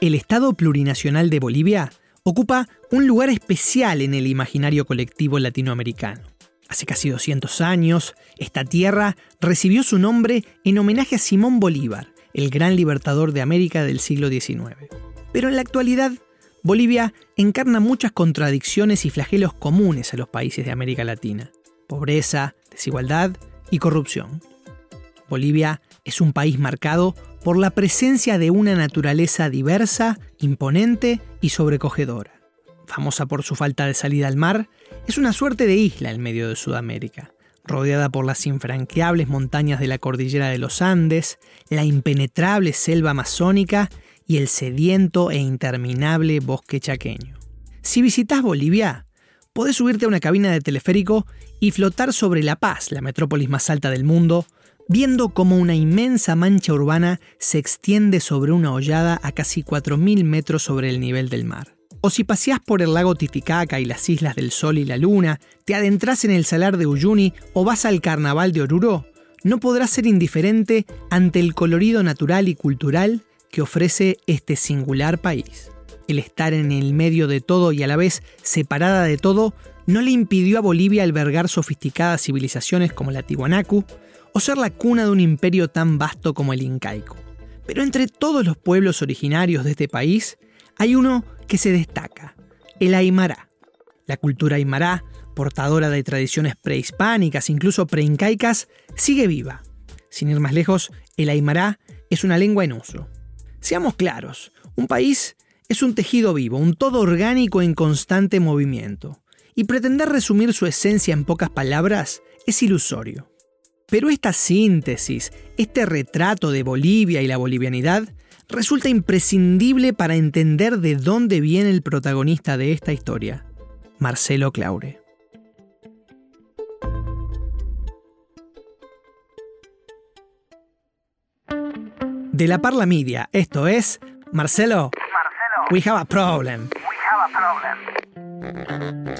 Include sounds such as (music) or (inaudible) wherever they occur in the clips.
El Estado plurinacional de Bolivia ocupa un lugar especial en el imaginario colectivo latinoamericano. Hace casi 200 años, esta tierra recibió su nombre en homenaje a Simón Bolívar, el gran libertador de América del siglo XIX. Pero en la actualidad, Bolivia encarna muchas contradicciones y flagelos comunes a los países de América Latina. Pobreza, desigualdad y corrupción. Bolivia es un país marcado por la presencia de una naturaleza diversa, imponente y sobrecogedora. Famosa por su falta de salida al mar, es una suerte de isla en medio de Sudamérica, rodeada por las infranqueables montañas de la cordillera de los Andes, la impenetrable selva amazónica y el sediento e interminable bosque chaqueño. Si visitas Bolivia, podés subirte a una cabina de teleférico y flotar sobre La Paz, la metrópolis más alta del mundo, viendo cómo una inmensa mancha urbana se extiende sobre una hollada a casi 4.000 metros sobre el nivel del mar. O si paseás por el lago Titicaca y las islas del Sol y la Luna, te adentras en el salar de Uyuni o vas al carnaval de Oruro, no podrás ser indiferente ante el colorido natural y cultural que ofrece este singular país. El estar en el medio de todo y a la vez separada de todo no le impidió a Bolivia albergar sofisticadas civilizaciones como la Tiwanaku, o ser la cuna de un imperio tan vasto como el incaico. Pero entre todos los pueblos originarios de este país, hay uno que se destaca, el Aymara. La cultura Aymara, portadora de tradiciones prehispánicas, incluso preincaicas, sigue viva. Sin ir más lejos, el Aymara es una lengua en uso. Seamos claros, un país es un tejido vivo, un todo orgánico en constante movimiento. Y pretender resumir su esencia en pocas palabras es ilusorio. Pero esta síntesis, este retrato de Bolivia y la bolivianidad, resulta imprescindible para entender de dónde viene el protagonista de esta historia, Marcelo Claure. De la Parla Media, esto es Marcelo, Marcelo. We have a problem. We have a problem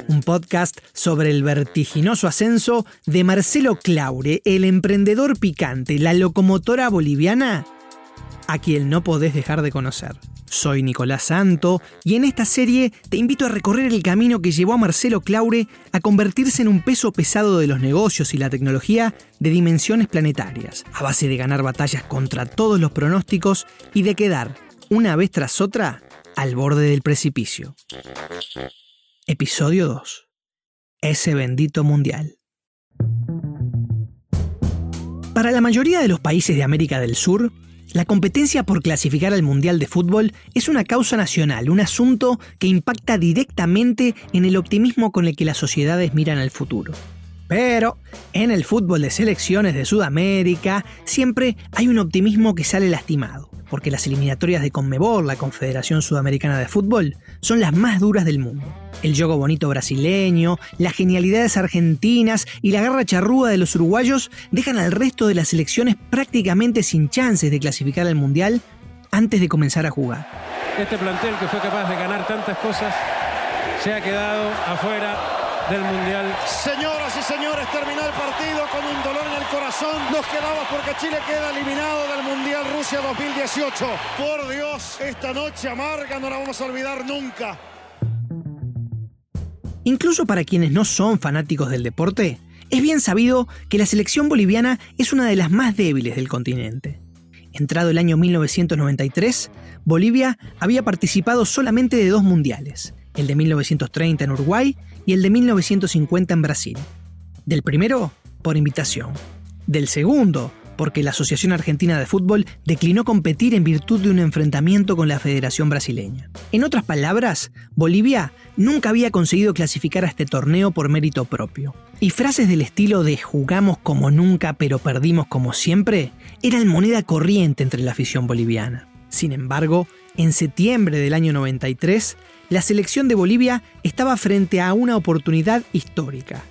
un podcast sobre el vertiginoso ascenso de Marcelo Claure, el emprendedor picante, la locomotora boliviana, a quien no podés dejar de conocer. Soy Nicolás Santo y en esta serie te invito a recorrer el camino que llevó a Marcelo Claure a convertirse en un peso pesado de los negocios y la tecnología de dimensiones planetarias, a base de ganar batallas contra todos los pronósticos y de quedar, una vez tras otra, al borde del precipicio. Episodio 2. Ese bendito mundial. Para la mayoría de los países de América del Sur, la competencia por clasificar al Mundial de Fútbol es una causa nacional, un asunto que impacta directamente en el optimismo con el que las sociedades miran al futuro. Pero en el fútbol de selecciones de Sudamérica siempre hay un optimismo que sale lastimado, porque las eliminatorias de Conmebol, la Confederación Sudamericana de Fútbol, son las más duras del mundo el juego bonito brasileño, las genialidades argentinas y la garra charrúa de los uruguayos dejan al resto de las selecciones prácticamente sin chances de clasificar al Mundial antes de comenzar a jugar. Este plantel que fue capaz de ganar tantas cosas se ha quedado afuera del Mundial. Señoras y señores, terminó el partido con un dolor en el corazón. Nos quedamos porque Chile queda eliminado del Mundial Rusia 2018. Por Dios, esta noche amarga no la vamos a olvidar nunca. Incluso para quienes no son fanáticos del deporte, es bien sabido que la selección boliviana es una de las más débiles del continente. Entrado el año 1993, Bolivia había participado solamente de dos mundiales, el de 1930 en Uruguay y el de 1950 en Brasil. Del primero, por invitación. Del segundo, porque la Asociación Argentina de Fútbol declinó competir en virtud de un enfrentamiento con la Federación Brasileña. En otras palabras, Bolivia nunca había conseguido clasificar a este torneo por mérito propio. Y frases del estilo de jugamos como nunca pero perdimos como siempre eran moneda corriente entre la afición boliviana. Sin embargo, en septiembre del año 93, la selección de Bolivia estaba frente a una oportunidad histórica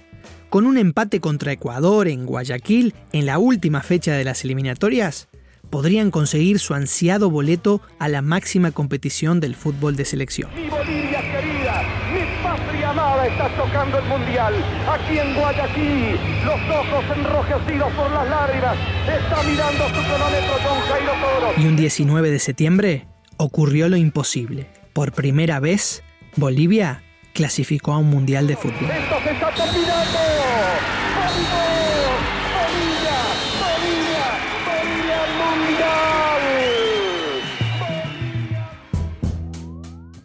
con un empate contra Ecuador en Guayaquil en la última fecha de las eliminatorias, podrían conseguir su ansiado boleto a la máxima competición del fútbol de selección. Mi Bolivia querida, mi patria amada está tocando el mundial. Aquí en Guayaquil, los ojos enrojecidos por las lágrimas, está mirando su cronómetro Jairo Toro. Y un 19 de septiembre ocurrió lo imposible. Por primera vez, Bolivia clasificó a un mundial de fútbol. ¡Esto se está terminando! ¡Vamos! ¡Bolivia! ¡Bolivia! ¡Bolivia al mundial!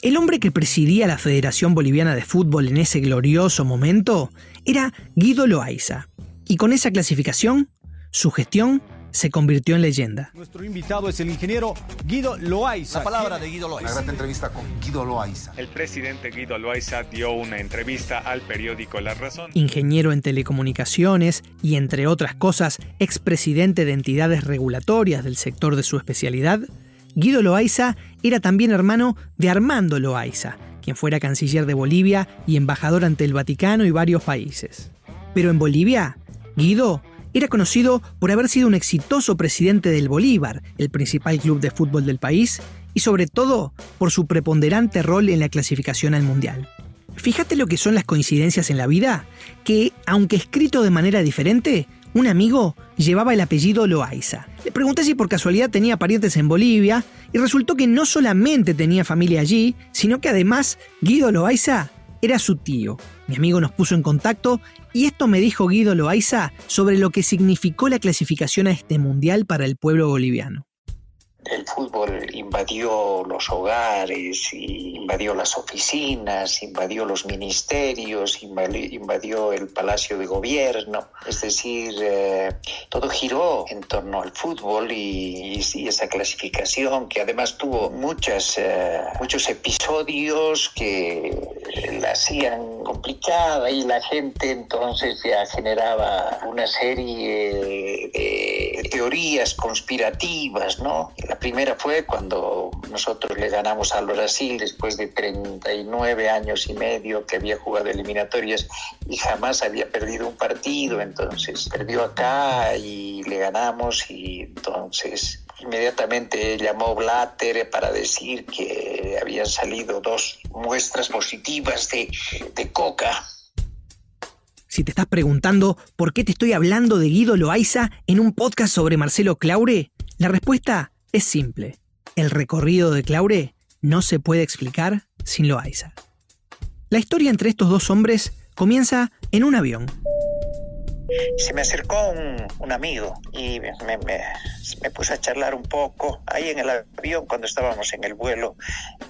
El hombre que presidía la Federación Boliviana de Fútbol en ese glorioso momento era Guido Loaiza. Y con esa clasificación, su gestión se convirtió en leyenda. Nuestro invitado es el ingeniero Guido Loaiza. La palabra de Guido Loaiza. Una gran entrevista con Guido Loaiza. El presidente Guido Loaiza dio una entrevista al periódico La Razón. Ingeniero en telecomunicaciones y, entre otras cosas, expresidente de entidades regulatorias del sector de su especialidad, Guido Loaiza era también hermano de Armando Loaiza, quien fuera canciller de Bolivia y embajador ante el Vaticano y varios países. Pero en Bolivia, Guido era conocido por haber sido un exitoso presidente del Bolívar, el principal club de fútbol del país, y sobre todo por su preponderante rol en la clasificación al Mundial. Fíjate lo que son las coincidencias en la vida, que, aunque escrito de manera diferente, un amigo llevaba el apellido Loaiza. Le pregunté si por casualidad tenía parientes en Bolivia y resultó que no solamente tenía familia allí, sino que además Guido Loaiza era su tío. Mi amigo nos puso en contacto y esto me dijo Guido Loaiza sobre lo que significó la clasificación a este mundial para el pueblo boliviano. El fútbol invadió los hogares, invadió las oficinas, invadió los ministerios, invadió el palacio de gobierno. Es decir, eh, todo giró en torno al fútbol y, esa clasificación que además tuvo muchas, eh, muchos episodios que la hacían complicada y la gente entonces ya generaba una serie de teorías conspirativas, ¿no? La primera fue cuando nosotros le ganamos al Brasil después de 39 años y medio que había jugado eliminatorias y jamás había perdido un partido, entonces perdió acá y le ganamos y entonces inmediatamente llamó Blatter para decir que habían salido dos muestras positivas de, de coca. Si te estás preguntando por qué te estoy hablando de Guido Loaiza en un podcast sobre Marcelo Claure, la respuesta es simple. El recorrido de Claure no se puede explicar sin Loaiza. La historia entre estos dos hombres comienza en un avión. Se me acercó un, amigo y me, me, me, puse a charlar un poco ahí en el avión cuando estábamos en el vuelo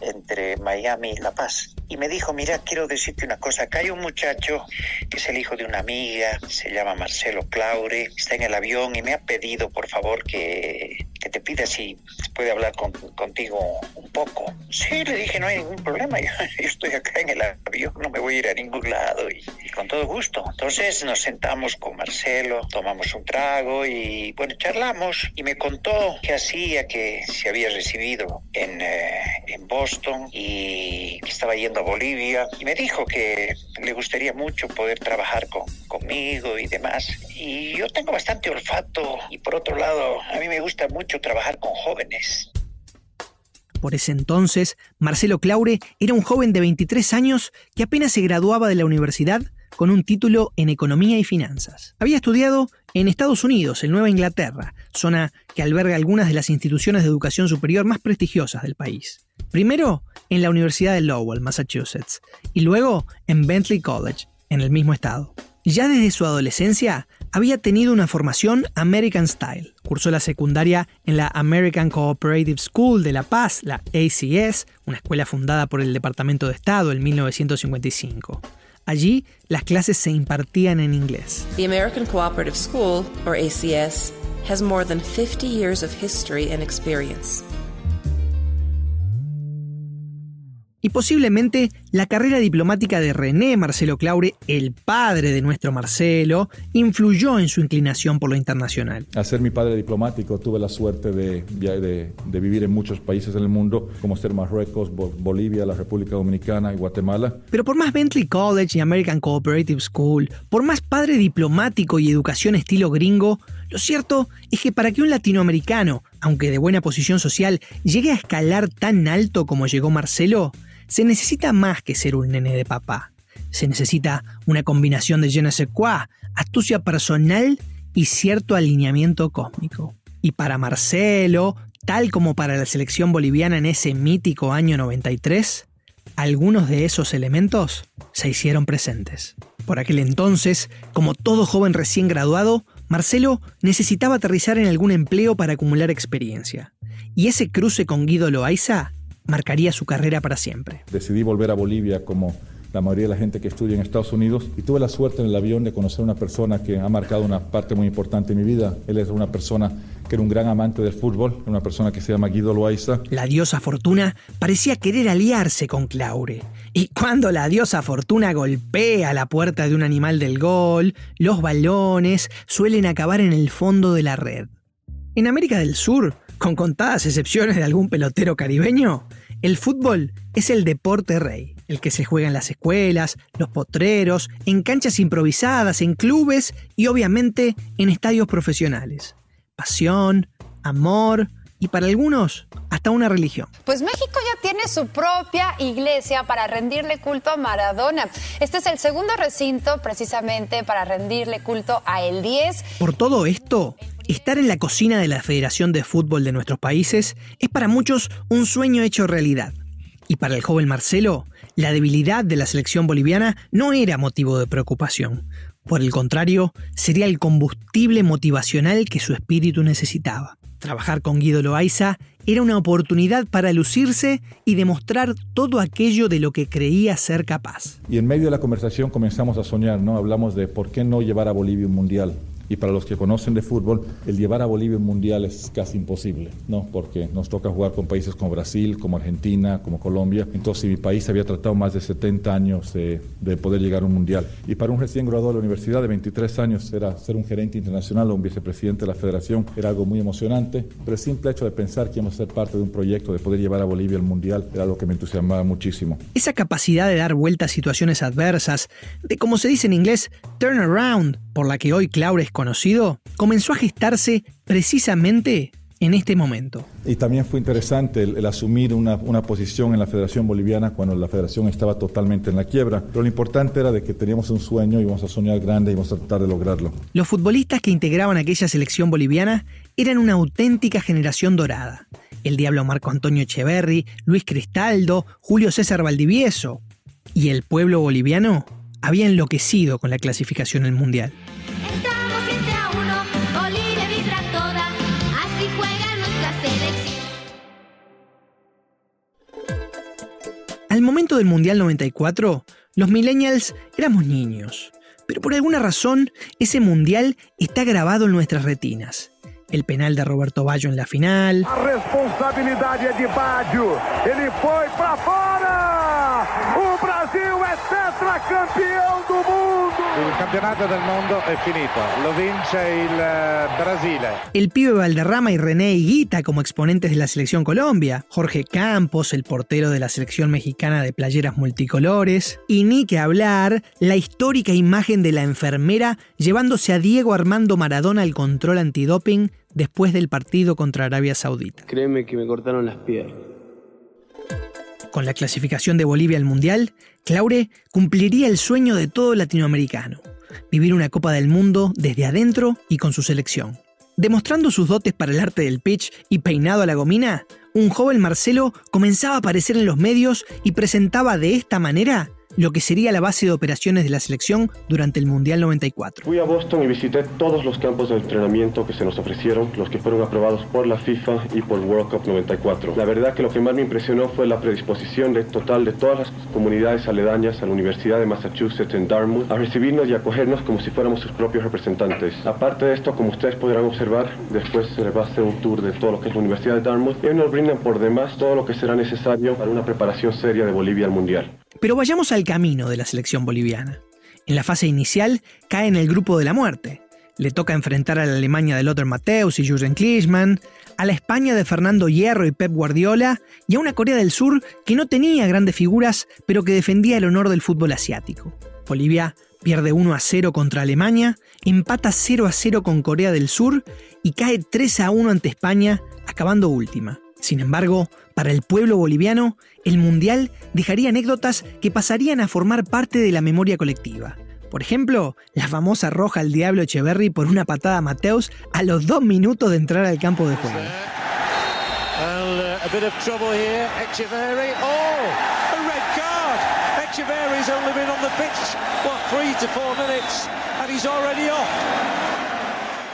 entre Miami y La Paz. Y me dijo, mira, quiero decirte una cosa, acá hay un muchacho que es el hijo de una amiga, se llama Marcelo Claure, está en el avión y me ha pedido por favor que, que te pida si puede hablar con, contigo un poco. Sí, le dije, no hay ningún problema, (laughs) yo, estoy acá en el avión, no me voy a ir a ningún lado y, con todo gusto. Entonces nos sentamos con Marcelo, tomamos un trago y bueno, charlamos y me contó que hacía, que se había recibido en, eh, en Boston y estaba yendo a Bolivia y me dijo que le gustaría mucho poder trabajar con, conmigo y demás. Y yo tengo bastante olfato y por otro lado, a mí me gusta mucho trabajar con jóvenes. Por ese entonces, Marcelo Claure era un joven de 23 años que apenas se graduaba de la universidad con un título en Economía y Finanzas. Había estudiado en Estados Unidos, en Nueva Inglaterra, zona que alberga algunas de las instituciones de educación superior más prestigiosas del país. Primero en la Universidad de Lowell, Massachusetts, y luego en Bentley College, en el mismo estado. Ya desde su adolescencia había tenido una formación American Style. Cursó la secundaria en la American Cooperative School de La Paz, la ACS, una escuela fundada por el Departamento de Estado en 1955. Allí las clases se impartían en inglés. The American Cooperative School, or ACS, has more than 50 years of history and experience. Y posiblemente la carrera diplomática de René Marcelo Claure, el padre de nuestro Marcelo, influyó en su inclinación por lo internacional. Al ser mi padre diplomático tuve la suerte de, de, de vivir en muchos países del mundo, como ser Marruecos, Bolivia, la República Dominicana y Guatemala. Pero por más Bentley College y American Cooperative School, por más padre diplomático y educación estilo gringo, lo cierto es que para que un latinoamericano, aunque de buena posición social, llegue a escalar tan alto como llegó Marcelo, se necesita más que ser un nene de papá. Se necesita una combinación de je ne sais quoi, astucia personal y cierto alineamiento cósmico. Y para Marcelo, tal como para la selección boliviana en ese mítico año 93, algunos de esos elementos se hicieron presentes. Por aquel entonces, como todo joven recién graduado, Marcelo necesitaba aterrizar en algún empleo para acumular experiencia. Y ese cruce con Guido Loaiza marcaría su carrera para siempre. Decidí volver a Bolivia como la mayoría de la gente que estudia en Estados Unidos y tuve la suerte en el avión de conocer a una persona que ha marcado una parte muy importante de mi vida. Él es una persona que era un gran amante del fútbol, una persona que se llama Guido Loaiza. La diosa Fortuna parecía querer aliarse con Claure. Y cuando la diosa Fortuna golpea la puerta de un animal del gol, los balones suelen acabar en el fondo de la red. En América del Sur, con contadas excepciones de algún pelotero caribeño, el fútbol es el deporte rey, el que se juega en las escuelas, los potreros, en canchas improvisadas, en clubes y obviamente en estadios profesionales. Pasión, amor y para algunos hasta una religión. Pues México ya tiene su propia iglesia para rendirle culto a Maradona. Este es el segundo recinto precisamente para rendirle culto a el 10. Por todo esto, Estar en la cocina de la Federación de Fútbol de nuestros países es para muchos un sueño hecho realidad. Y para el joven Marcelo, la debilidad de la selección boliviana no era motivo de preocupación. Por el contrario, sería el combustible motivacional que su espíritu necesitaba. Trabajar con Guido Loaiza era una oportunidad para lucirse y demostrar todo aquello de lo que creía ser capaz. Y en medio de la conversación comenzamos a soñar, ¿no? Hablamos de por qué no llevar a Bolivia un mundial. Y para los que conocen de fútbol, el llevar a Bolivia un mundial es casi imposible, ¿no? Porque nos toca jugar con países como Brasil, como Argentina, como Colombia. Entonces, mi país había tratado más de 70 años de, poder llegar a un mundial. Y para un recién graduado de la universidad de 23 años, era ser un gerente internacional o un vicepresidente de la federación, era algo muy emocionante. Pero el simple hecho de pensar que íbamos a ser parte de un proyecto, de poder llevar a Bolivia al mundial, era algo que me entusiasmaba muchísimo. Esa capacidad de dar vuelta a situaciones adversas, de como se dice en inglés, turn around, por la que hoy Claure es conocido, comenzó a gestarse precisamente en este momento. Y también fue interesante el, asumir una, una, posición en la Federación Boliviana cuando la Federación estaba totalmente en la quiebra. Pero lo importante era de que teníamos un sueño y íbamos a soñar grande y íbamos a tratar de lograrlo. Los futbolistas que integraban aquella selección boliviana eran una auténtica generación dorada. El Diablo Marco Antonio Echeverri, Luis Cristaldo, Julio César Valdivieso. Y el pueblo boliviano había enloquecido con la clasificación al Mundial. Al momento del Mundial 94, los millennials éramos niños, pero por alguna razón ese Mundial está grabado en nuestras retinas. El penal de Roberto Baggio en la final. La responsabilidad de Baggio. Ele foi para Tetracampeón del mundo. El campeonato del mundo es finito. Lo vince el eh, Brasil. El pibe Valderrama y René Higuita como exponentes de la selección Colombia. Jorge Campos, el portero de la selección mexicana de playeras multicolores. Y ni que hablar, la histórica imagen de la enfermera llevándose a Diego Armando Maradona al control antidoping después del partido contra Arabia Saudita. Créeme que me cortaron las piernas. Con la clasificación de Bolivia al Mundial, Claure cumpliría el sueño de todo latinoamericano, vivir una Copa del Mundo desde adentro y con su selección. Demostrando sus dotes para el arte del pitch y peinado a la gomina, un joven Marcelo comenzaba a aparecer en los medios y presentaba de esta manera lo que sería la base de operaciones de la selección durante el Mundial 94. Fui a Boston y visité todos los campos de entrenamiento que se nos ofrecieron, los que fueron aprobados por la FIFA y por World Cup 94. La verdad que lo que más me impresionó fue la predisposición de, total de todas las comunidades aledañas a la Universidad de Massachusetts en Dartmouth a recibirnos y acogernos como si fuéramos sus propios representantes. Aparte de esto, como ustedes podrán observar, después se les va a hacer un tour de todo lo que es la Universidad de Dartmouth y nos brindan por demás todo lo que será necesario para una preparación seria de Bolivia al Mundial. Pero vayamos al camino de la selección boliviana. En la fase inicial cae en el grupo de la muerte. Le toca enfrentar a la Alemania de Lothar Matthäus y Jürgen Klinsmann, a la España de Fernando Hierro y Pep Guardiola y a una Corea del Sur que no tenía grandes figuras, pero que defendía el honor del fútbol asiático. Bolivia pierde 1 a 0 contra Alemania, empata 0 a 0 con Corea del Sur y cae 3 a 1 ante España, acabando última. Sin embargo, para el pueblo boliviano, el Mundial dejaría anécdotas que pasarían a formar parte de la memoria colectiva. Por ejemplo, la famosa roja al Diablo Echeverry por una patada a Mateus a los dos minutos de entrar al campo de juego.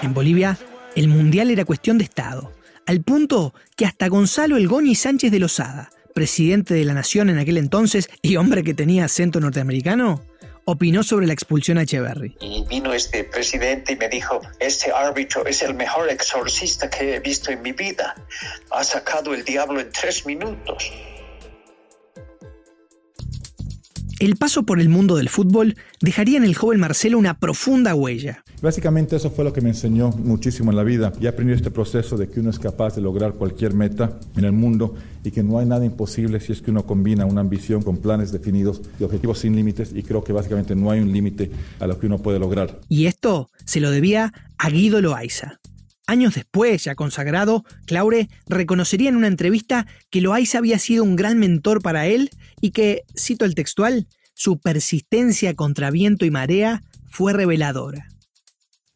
En Bolivia, el mundial era cuestión de Estado, al punto que hasta Gonzalo Elgoñi Sánchez de Lozada, presidente de la nación en aquel entonces y hombre que tenía acento norteamericano, opinó sobre la expulsión a Echeverry. Y vino este presidente y me dijo, este árbitro es el mejor exorcista que he visto en mi vida. Ha sacado el diablo en tres minutos. El paso por el mundo del fútbol dejaría en el joven Marcelo una profunda huella. Básicamente eso fue lo que me enseñó muchísimo en la vida y aprendí este proceso de que uno es capaz de lograr cualquier meta en el mundo y que no hay nada imposible si es que uno combina una ambición con planes definidos y objetivos sin límites y creo que básicamente no hay un límite a lo que uno puede lograr. Y esto se lo debía a Guido Loaiza. Años después, ya consagrado, Claure reconocería en una entrevista que Loaiza había sido un gran mentor para él y que, cito el textual, su persistencia contra viento y marea fue reveladora.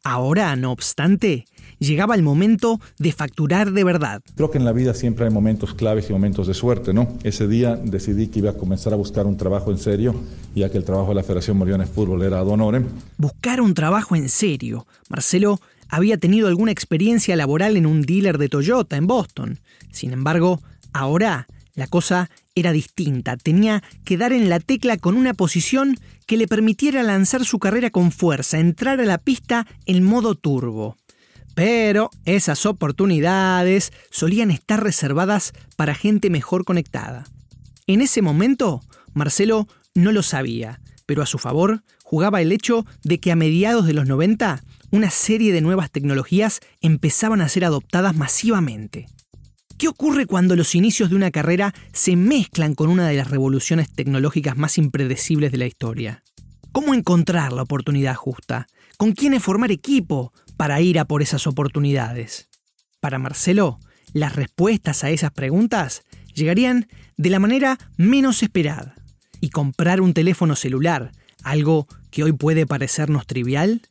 Ahora, no obstante, llegaba el momento de facturar de verdad. Creo que en la vida siempre hay momentos claves y momentos de suerte, ¿no? Ese día decidí que iba a comenzar a buscar un trabajo en serio, ya que el trabajo de la Federación Boliviana de Fútbol era ad honorem. Buscar un trabajo en serio. Marcelo había tenido alguna experiencia laboral en un dealer de Toyota en Boston. Sin embargo, ahora la cosa era distinta. Tenía que dar en la tecla con una posición que le permitiera lanzar su carrera con fuerza, entrar a la pista en modo turbo. Pero esas oportunidades solían estar reservadas para gente mejor conectada. En ese momento, Marcelo no lo sabía, pero a su favor jugaba el hecho de que a mediados de los 90 una serie de nuevas tecnologías empezaban a ser adoptadas masivamente. ¿Qué ocurre cuando los inicios de una carrera se mezclan con una de las revoluciones tecnológicas más impredecibles de la historia? ¿Cómo encontrar la oportunidad justa? ¿Con quiénes formar equipo para ir a por esas oportunidades? Para Marcelo, las respuestas a esas preguntas llegarían de la manera menos esperada. Y comprar un teléfono celular, algo que hoy puede parecernos trivial,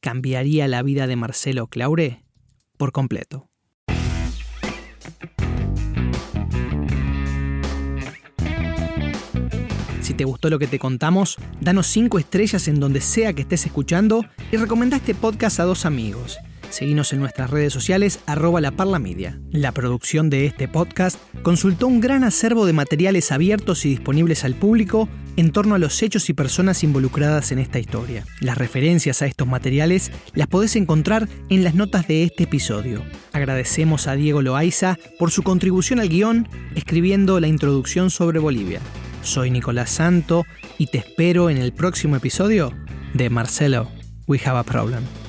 cambiaría la vida de Marcelo Claure por completo. Te gustó lo que te contamos, danos 5 estrellas en donde sea que estés escuchando y recomenda este podcast a dos amigos. Seguinos en nuestras redes sociales arroba la Media. La producción de este podcast consultó un gran acervo de materiales abiertos y disponibles al público en torno a los hechos y personas involucradas en esta historia. Las referencias a estos materiales las podés encontrar en las notas de este episodio. Agradecemos a Diego Loaiza por su contribución al guion escribiendo la introducción sobre Bolivia. Soy Nicolás Santo y te espero en el próximo episodio de Marcelo, We Have a Problem.